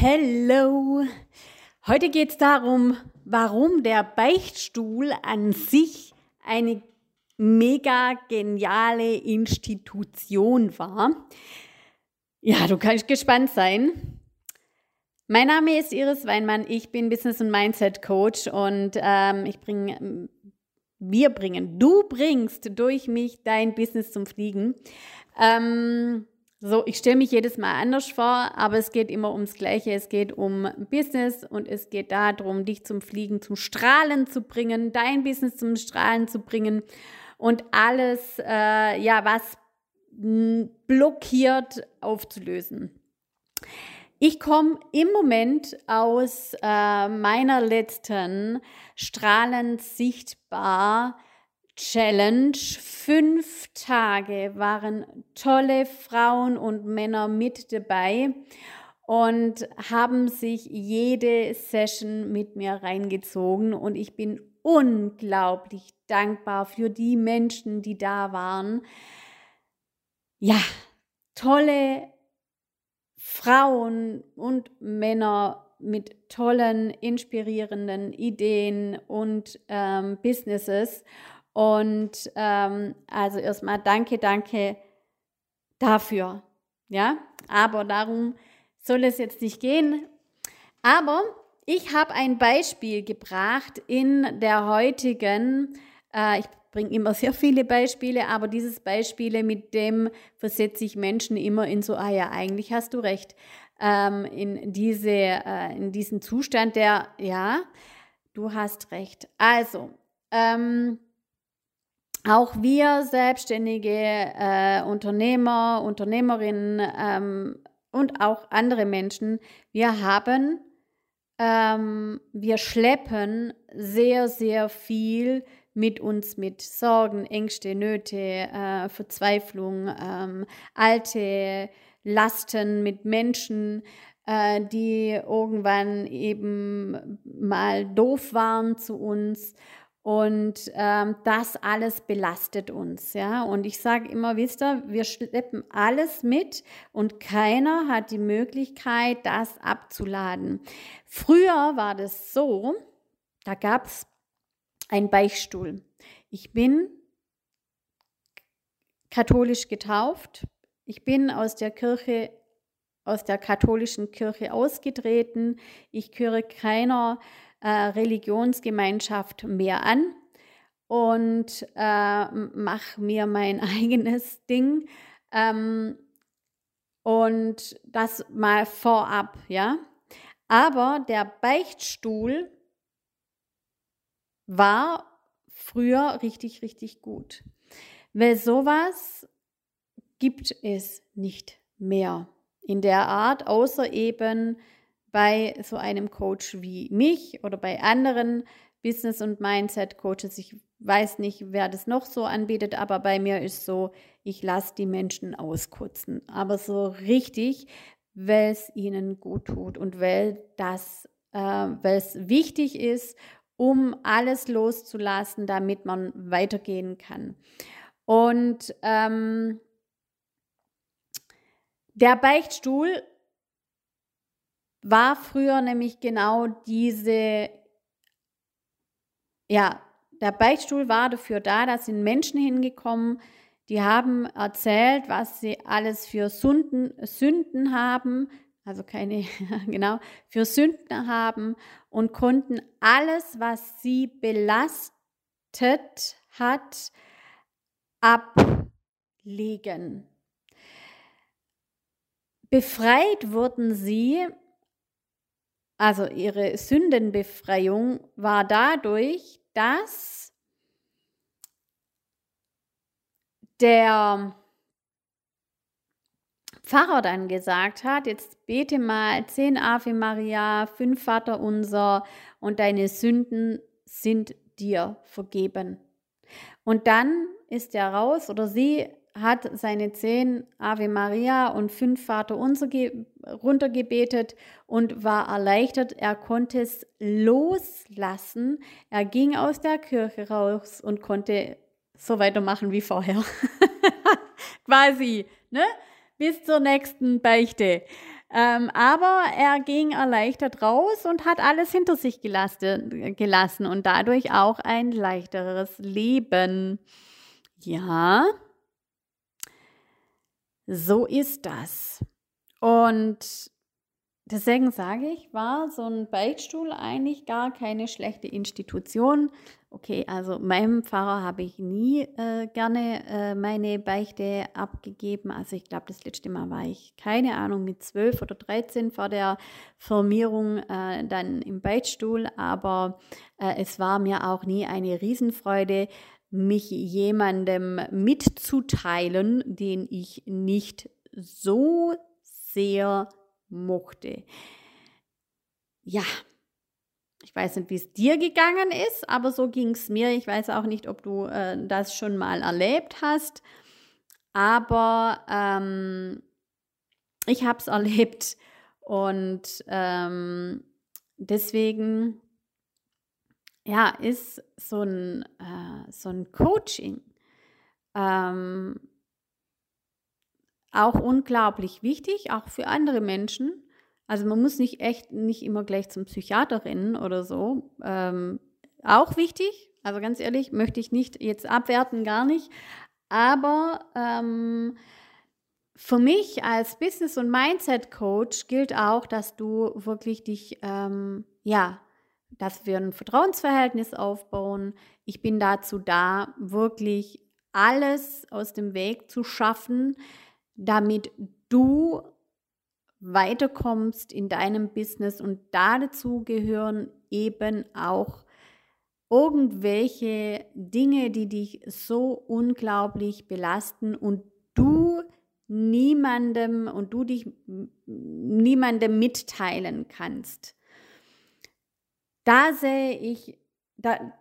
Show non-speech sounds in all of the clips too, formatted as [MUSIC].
Hello! Heute geht es darum, warum der Beichtstuhl an sich eine mega geniale Institution war. Ja, du kannst gespannt sein. Mein Name ist Iris Weinmann, ich bin Business- und Mindset-Coach und ähm, ich bringe, wir bringen, du bringst durch mich dein Business zum Fliegen. Ähm, so, ich stelle mich jedes Mal anders vor, aber es geht immer ums Gleiche. Es geht um Business und es geht darum, dich zum Fliegen, zum Strahlen zu bringen, dein Business zum Strahlen zu bringen und alles, äh, ja, was blockiert, aufzulösen. Ich komme im Moment aus äh, meiner letzten strahlend sichtbar Challenge. Fünf Tage waren tolle Frauen und Männer mit dabei und haben sich jede Session mit mir reingezogen und ich bin unglaublich dankbar für die Menschen, die da waren. Ja, tolle Frauen und Männer mit tollen, inspirierenden Ideen und ähm, Businesses. Und ähm, also erstmal danke, danke dafür. Ja, aber darum soll es jetzt nicht gehen. Aber ich habe ein Beispiel gebracht in der heutigen, äh, ich bringe immer sehr viele Beispiele, aber dieses Beispiel, mit dem versetze ich Menschen immer in so, ah ja, eigentlich hast du recht, ähm, in, diese, äh, in diesen Zustand der, ja, du hast recht. Also, ähm, auch wir selbstständige äh, Unternehmer, Unternehmerinnen ähm, und auch andere Menschen, wir haben, ähm, wir schleppen sehr, sehr viel mit uns mit Sorgen, Ängste, Nöte, äh, Verzweiflung, ähm, alte Lasten mit Menschen, äh, die irgendwann eben mal doof waren zu uns und ähm, das alles belastet uns, ja. Und ich sage immer, wisst ihr, wir schleppen alles mit und keiner hat die Möglichkeit, das abzuladen. Früher war das so, da gab es einen Beichtstuhl. Ich bin katholisch getauft. Ich bin aus der Kirche, aus der katholischen Kirche ausgetreten. Ich gehöre keiner äh, Religionsgemeinschaft mehr an und äh, mache mir mein [LAUGHS] eigenes Ding. Ähm, und das mal vorab, ja. Aber der Beichtstuhl war früher richtig, richtig gut. Weil sowas gibt es nicht mehr in der Art, außer eben bei so einem Coach wie mich oder bei anderen Business- und Mindset-Coaches. Ich weiß nicht, wer das noch so anbietet, aber bei mir ist so, ich lasse die Menschen auskotzen. Aber so richtig, weil es ihnen gut tut und weil das, äh, weil es wichtig ist, um alles loszulassen, damit man weitergehen kann. Und ähm, der Beichtstuhl war früher nämlich genau diese, ja, der Beichtstuhl war dafür da, da sind Menschen hingekommen, die haben erzählt, was sie alles für Sünden, Sünden haben, also keine, [LAUGHS] genau, für Sünden haben und konnten alles, was sie belastet hat, ablegen. Befreit wurden sie also ihre Sündenbefreiung war dadurch, dass der Pfarrer dann gesagt hat, jetzt bete mal zehn Ave Maria, fünf Vater unser und deine Sünden sind dir vergeben. Und dann ist er raus oder sie hat seine zehn Ave Maria und fünf Vater unser runtergebetet und war erleichtert. Er konnte es loslassen. Er ging aus der Kirche raus und konnte so weitermachen wie vorher. [LAUGHS] Quasi, ne? Bis zur nächsten Beichte. Ähm, aber er ging erleichtert raus und hat alles hinter sich gelassen, gelassen und dadurch auch ein leichteres Leben. Ja, so ist das. Und deswegen sage ich, war so ein Beichtstuhl eigentlich gar keine schlechte Institution. Okay, also meinem Pfarrer habe ich nie äh, gerne äh, meine Beichte abgegeben. Also ich glaube, das letzte Mal war ich, keine Ahnung, mit 12 oder 13 vor der Firmierung äh, dann im Beichtstuhl. Aber äh, es war mir auch nie eine Riesenfreude, mich jemandem mitzuteilen, den ich nicht so sehr mochte. Ja, ich weiß nicht, wie es dir gegangen ist, aber so ging es mir. Ich weiß auch nicht, ob du äh, das schon mal erlebt hast, aber ähm, ich habe es erlebt und ähm, deswegen ja, ist so ein, äh, so ein Coaching ähm, auch unglaublich wichtig, auch für andere Menschen also man muss nicht echt nicht immer gleich zum Psychiater rennen oder so. Ähm, auch wichtig, also ganz ehrlich, möchte ich nicht jetzt abwerten, gar nicht. Aber ähm, für mich als Business- und Mindset-Coach gilt auch, dass du wirklich dich, ähm, ja, dass wir ein Vertrauensverhältnis aufbauen. Ich bin dazu da, wirklich alles aus dem Weg zu schaffen, damit du weiterkommst in deinem Business und dazu gehören eben auch irgendwelche Dinge, die dich so unglaublich belasten und du niemandem und du dich niemandem mitteilen kannst. Da sehe ich, da,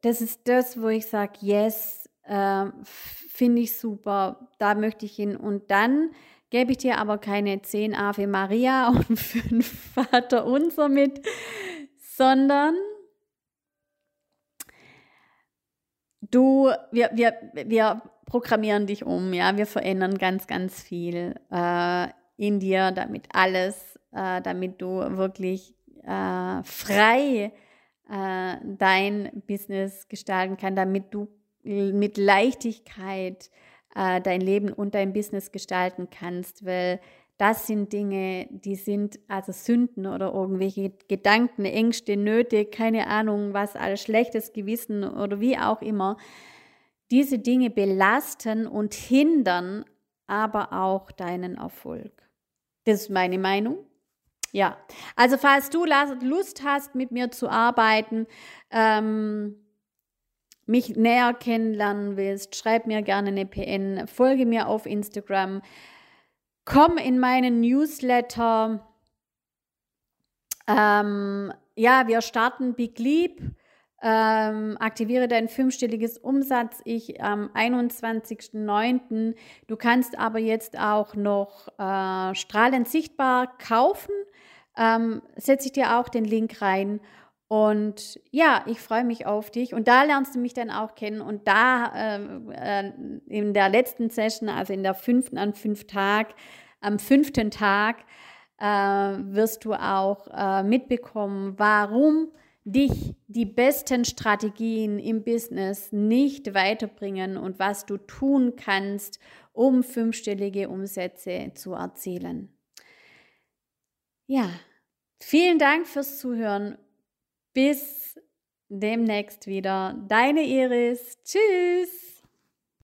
das ist das, wo ich sage, yes, äh, finde ich super, da möchte ich hin. Und dann gebe ich dir aber keine zehn Ave Maria [LAUGHS] und fünf Vater Unser mit, sondern du, wir, wir, wir programmieren dich um, ja, wir verändern ganz, ganz viel äh, in dir, damit alles, äh, damit du wirklich äh, frei äh, dein Business gestalten kannst, damit du mit Leichtigkeit äh, dein Leben und dein Business gestalten kannst, weil das sind Dinge, die sind also Sünden oder irgendwelche Gedanken, Ängste, Nöte, keine Ahnung, was alles schlechtes Gewissen oder wie auch immer. Diese Dinge belasten und hindern aber auch deinen Erfolg. Das ist meine Meinung. Ja, also falls du Lust hast, mit mir zu arbeiten, ähm, mich näher kennenlernen willst, schreib mir gerne eine PN, folge mir auf Instagram, komm in meinen Newsletter. Ähm, ja, wir starten Big Leap. Ähm, aktiviere dein fünfstelliges Umsatz. Ich am 21.09. Du kannst aber jetzt auch noch äh, strahlend sichtbar kaufen. Ähm, Setze ich dir auch den Link rein. Und ja, ich freue mich auf dich. Und da lernst du mich dann auch kennen. Und da äh, äh, in der letzten Session, also in der fünften an fünf Tag, am fünften Tag, äh, wirst du auch äh, mitbekommen, warum dich die besten Strategien im Business nicht weiterbringen und was du tun kannst, um fünfstellige Umsätze zu erzielen. Ja, vielen Dank fürs Zuhören bis demnächst wieder. Deine Iris. Tschüss.